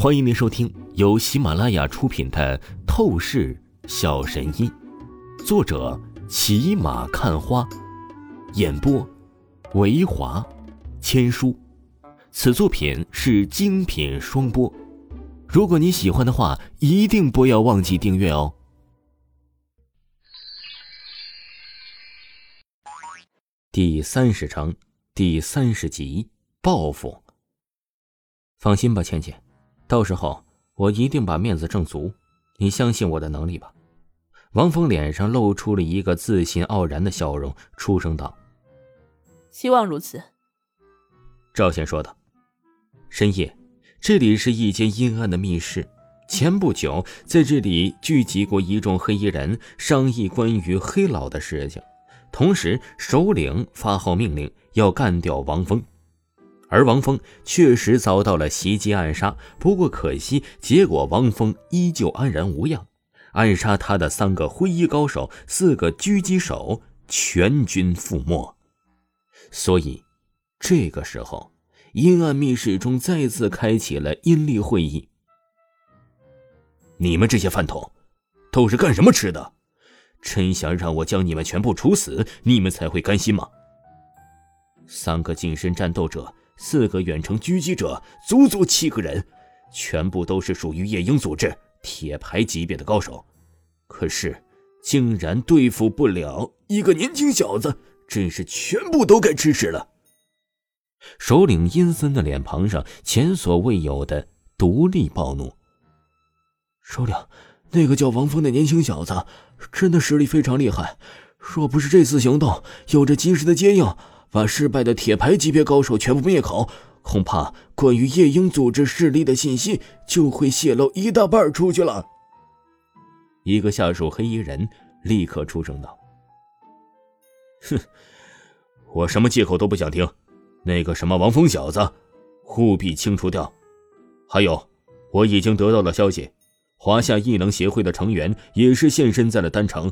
欢迎您收听由喜马拉雅出品的《透视小神医》，作者骑马看花，演播维华千书。此作品是精品双播。如果你喜欢的话，一定不要忘记订阅哦。第三十章第三十集报复。放心吧，倩倩。到时候我一定把面子挣足，你相信我的能力吧。王峰脸上露出了一个自信傲然的笑容，出声道：“希望如此。”赵贤说道：“深夜，这里是一间阴暗的密室。前不久，在这里聚集过一众黑衣人，商议关于黑老的事情，同时首领发号命令要干掉王峰。”而王峰确实遭到了袭击暗杀，不过可惜，结果王峰依旧安然无恙。暗杀他的三个灰衣高手、四个狙击手全军覆没。所以，这个时候，阴暗密室中再次开启了阴历会议。你们这些饭桶，都是干什么吃的？真想让我将你们全部处死，你们才会甘心吗？三个近身战斗者。四个远程狙击者，足足七个人，全部都是属于夜鹰组织铁牌级别的高手，可是竟然对付不了一个年轻小子，真是全部都该吃屎了。首领阴森的脸庞上前所未有的独立暴怒。首领，那个叫王峰的年轻小子，真的实力非常厉害，若不是这次行动有着及时的接应。把失败的铁牌级别高手全部灭口，恐怕关于夜鹰组织势力的信息就会泄露一大半出去了。一个下属黑衣人立刻出声道：“哼，我什么借口都不想听，那个什么王峰小子，务必清除掉。还有，我已经得到了消息，华夏异能协会的成员也是现身在了丹城，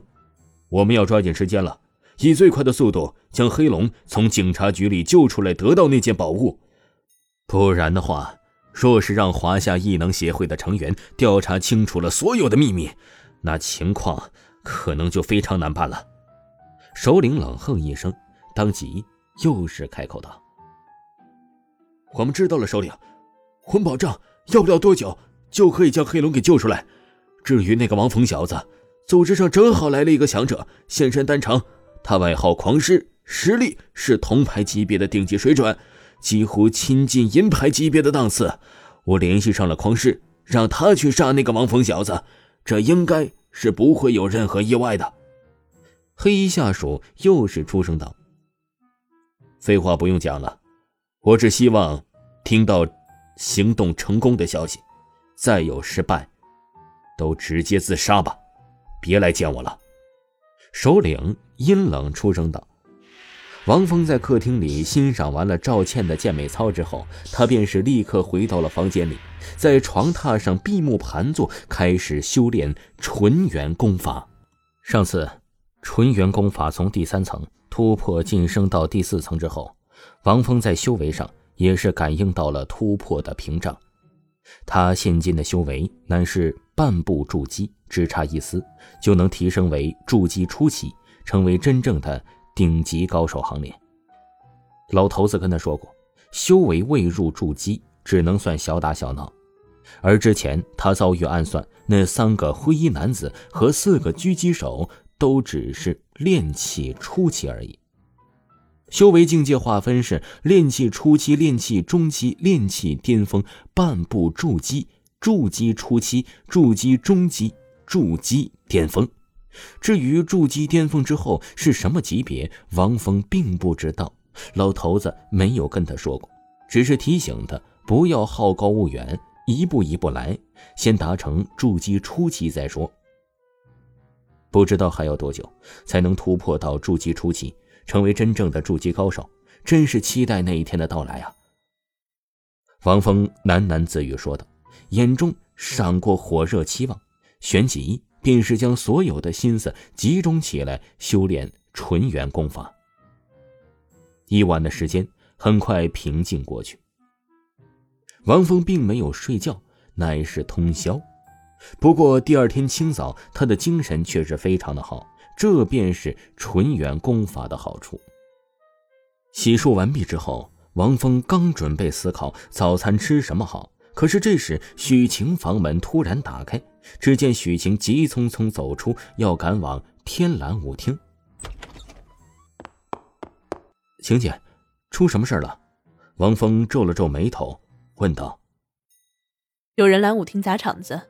我们要抓紧时间了。”以最快的速度将黑龙从警察局里救出来，得到那件宝物。不然的话，若是让华夏异能协会的成员调查清楚了所有的秘密，那情况可能就非常难办了。首领冷哼一声，当即又是开口道：“我们知道了，首领，我们保证要不了多久就可以将黑龙给救出来。至于那个王峰小子，组织上正好来了一个强者，现身丹城。”他外号狂狮，实力是铜牌级别的顶级水准，几乎亲近银牌级别的档次。我联系上了狂狮，让他去杀那个王峰小子，这应该是不会有任何意外的。黑衣下属又是出声道：“废话不用讲了，我只希望听到行动成功的消息，再有失败，都直接自杀吧，别来见我了。”首领阴冷出声道：“王峰在客厅里欣赏完了赵倩的健美操之后，他便是立刻回到了房间里，在床榻上闭目盘坐，开始修炼纯元功法。上次，纯元功法从第三层突破晋升到第四层之后，王峰在修为上也是感应到了突破的屏障。他现今的修为乃是半步筑基。”只差一丝，就能提升为筑基初期，成为真正的顶级高手行列。老头子跟他说过，修为未入筑基，只能算小打小闹。而之前他遭遇暗算，那三个灰衣男子和四个狙击手都只是炼气初期而已。修为境界划分是炼气初期、炼气中期、炼气巅峰、半步筑基、筑基初期、筑基中期。筑基巅峰，至于筑基巅峰之后是什么级别，王峰并不知道。老头子没有跟他说过，只是提醒他不要好高骛远，一步一步来，先达成筑基初期再说。不知道还要多久才能突破到筑基初期，成为真正的筑基高手，真是期待那一天的到来啊！王峰喃喃自语说道，眼中闪过火热期望。旋即便是将所有的心思集中起来修炼纯元功法。一晚的时间很快平静过去。王峰并没有睡觉，乃是通宵。不过第二天清早，他的精神却是非常的好，这便是纯元功法的好处。洗漱完毕之后，王峰刚准备思考早餐吃什么好，可是这时许晴房门突然打开，只见许晴急匆匆走出，要赶往天蓝舞厅。晴姐，出什么事了？王峰皱了皱眉头，问道：“有人来舞厅砸场子。”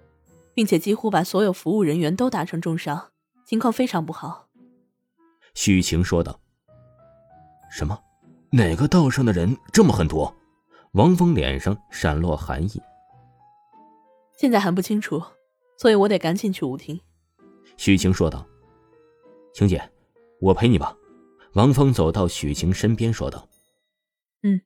并且几乎把所有服务人员都打成重伤，情况非常不好。许晴说道：“什么？哪个道上的人这么狠毒？”王峰脸上闪落寒意。现在还不清楚，所以我得赶紧去舞厅。”许晴说道。“晴姐，我陪你吧。”王峰走到许晴身边说道。“嗯。”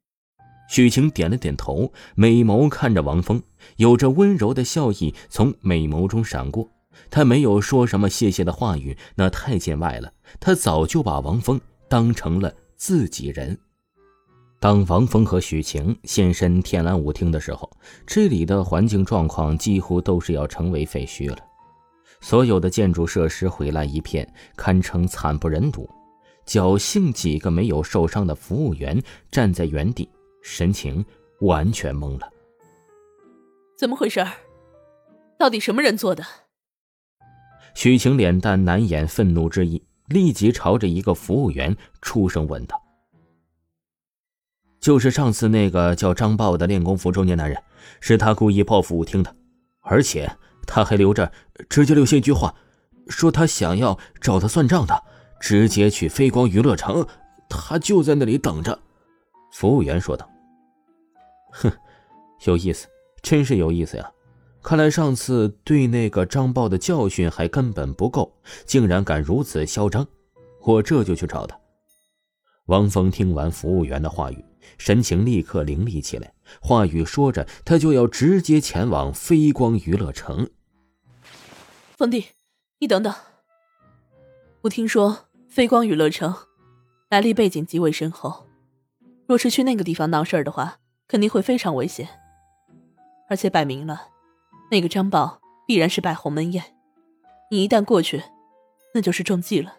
许晴点了点头，美眸看着王峰，有着温柔的笑意从美眸中闪过。他没有说什么谢谢的话语，那太见外了。他早就把王峰当成了自己人。当王峰和许晴现身天蓝舞厅的时候，这里的环境状况几乎都是要成为废墟了，所有的建筑设施毁烂一片，堪称惨不忍睹。侥幸几个没有受伤的服务员站在原地。神情完全懵了，怎么回事？到底什么人做的？许晴脸蛋难掩愤怒之意，立即朝着一个服务员出声问道：“就是上次那个叫张豹的练功服中年男人，是他故意报复舞厅的，而且他还留着，直接留下一句话，说他想要找他算账的，直接去飞光娱乐城，他就在那里等着。”服务员说道：“哼，有意思，真是有意思呀！看来上次对那个张豹的教训还根本不够，竟然敢如此嚣张。我这就去找他。”王峰听完服务员的话语，神情立刻凌厉起来。话语说着，他就要直接前往飞光娱乐城。峰弟，你等等！我听说飞光娱乐城来历背景极为深厚。若是去那个地方闹事儿的话，肯定会非常危险。而且摆明了，那个张宝必然是拜鸿门宴，你一旦过去，那就是中计了。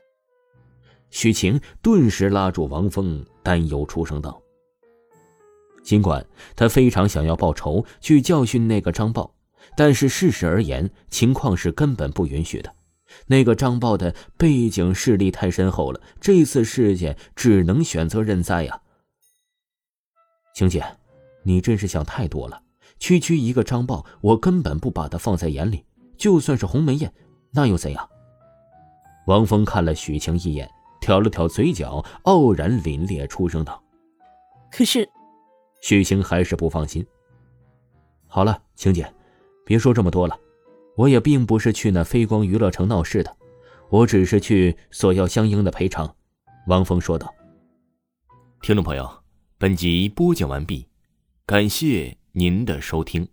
许晴顿时拉住王峰，担忧出声道：“尽管他非常想要报仇，去教训那个张豹，但是事实而言，情况是根本不允许的。那个张豹的背景势力太深厚了，这次事件只能选择认栽呀。”晴姐，你真是想太多了。区区一个张豹，我根本不把他放在眼里。就算是鸿门宴，那又怎样？王峰看了许晴一眼，挑了挑嘴角，傲然凛冽出声道：“可是……”许晴还是不放心。好了，晴姐，别说这么多了。我也并不是去那飞光娱乐城闹事的，我只是去索要相应的赔偿。”王峰说道。听众朋友。本集播讲完毕，感谢您的收听。